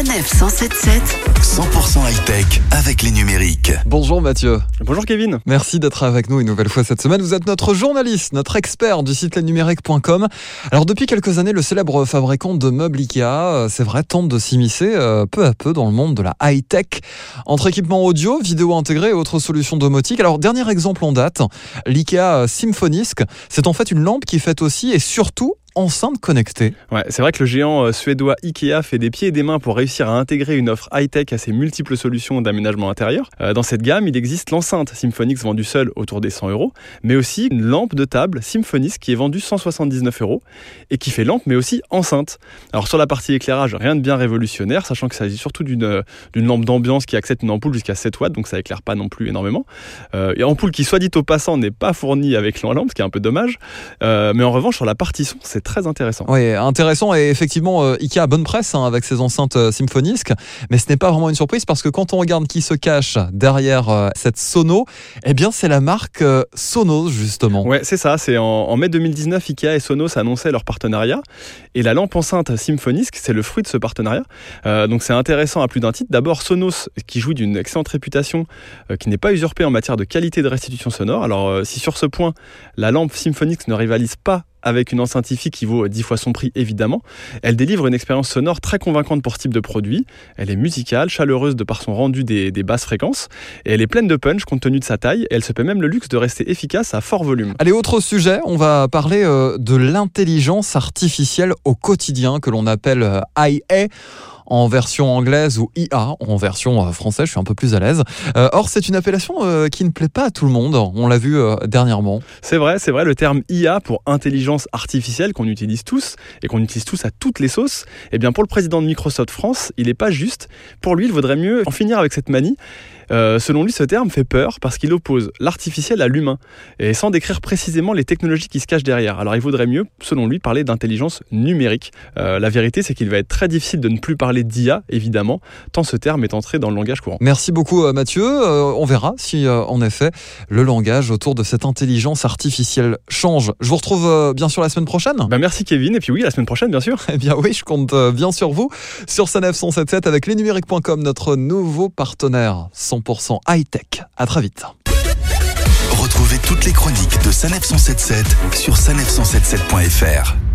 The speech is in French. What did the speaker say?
Sanef 177 100% high-tech avec les numériques. Bonjour Mathieu. Bonjour Kevin. Merci d'être avec nous une nouvelle fois cette semaine. Vous êtes notre journaliste, notre expert du site lesnumériques.com. Alors depuis quelques années, le célèbre fabricant de meubles Ikea, euh, c'est vrai, tente de s'immiscer euh, peu à peu dans le monde de la high-tech. Entre équipements audio, vidéo intégrés et autres solutions domotiques. Alors dernier exemple en date, l'Ikea Symfonisk, c'est en fait une lampe qui fait aussi et surtout enceinte connectée. Ouais, c'est vrai que le géant euh, suédois Ikea fait des pieds et des mains pour réussir à intégrer une offre high-tech à ses multiples solutions d'aménagement intérieur. Euh, dans cette gamme, il existe l'enceinte Symphonix vendue seule autour des 100 euros, mais aussi une lampe de table Symphonix qui est vendue 179 euros et qui fait lampe mais aussi enceinte. Alors sur la partie éclairage, rien de bien révolutionnaire, sachant qu'il s'agit surtout d'une euh, d'une lampe d'ambiance qui accepte une ampoule jusqu'à 7 watts, donc ça éclaire pas non plus énormément. Et ampoule qui, soit dit au passant, n'est pas fournie avec la lampe, ce qui est un peu dommage. Mais en revanche, sur la partie son, c'est très intéressant. Oui, intéressant et effectivement, euh, Ikea a bonne presse hein, avec ses enceintes euh, Symfonisk, mais ce n'est pas vraiment une surprise parce que quand on regarde qui se cache derrière euh, cette Sono, eh bien c'est la marque Sonos justement. Ouais, c'est ça. C'est en, en mai 2019, Ikea et Sonos annonçaient leur partenariat. Et la lampe enceinte Symfonisk, c'est le fruit de ce partenariat. Euh, donc c'est intéressant à plus d'un titre. D'abord, Sonos, qui jouit d'une excellente réputation, euh, qui n'est pas usurpée en matière de qualité de restitution sonore. Alors, euh, si sur ce point, la lampe Symfonisk ne rivalise pas avec une enceinte hi qui vaut 10 fois son prix évidemment. Elle délivre une expérience sonore très convaincante pour ce type de produit. Elle est musicale, chaleureuse de par son rendu des, basses fréquences, et elle est pleine de punch compte tenu de sa taille, elle se paie même le luxe de rester efficace à fort volume. Allez, autre sujet, on va parler euh, de l'intelligence artificielle au quotidien que l'on appelle euh, IA en version anglaise ou IA en version euh, française, je suis un peu plus à l'aise. Euh, or, c'est une appellation euh, qui ne plaît pas à tout le monde, on l'a vu dernièrement. C'est vrai, c'est vrai, le terme IA pour intelligence artificielle qu'on utilise tous et qu'on utilise tous à toutes les sauces, eh bien pour le président de Microsoft France, il n'est pas juste. Pour lui, il vaudrait mieux en finir avec cette manie. Euh, selon lui, ce terme fait peur parce qu'il oppose l'artificiel à l'humain et sans décrire précisément les technologies qui se cachent derrière. Alors il vaudrait mieux, selon lui, parler d'intelligence numérique. Euh, la vérité, c'est qu'il va être très difficile de ne plus parler d'IA, évidemment, tant ce terme est entré dans le langage courant. Merci beaucoup euh, Mathieu. Euh, on verra si euh, en effet le langage autour de cette intelligence artificielle change. Je vous retrouve euh, bien sûr la semaine prochaine. Bah, merci Kevin, et puis oui, la semaine prochaine, bien sûr. Eh bien oui, je compte euh, bien sur vous sur Sanef 177 avec lesnumériques.com, notre nouveau partenaire 100% high-tech. À très vite. Retrouvez toutes les chroniques de Sanef 177 sur sanef177.fr.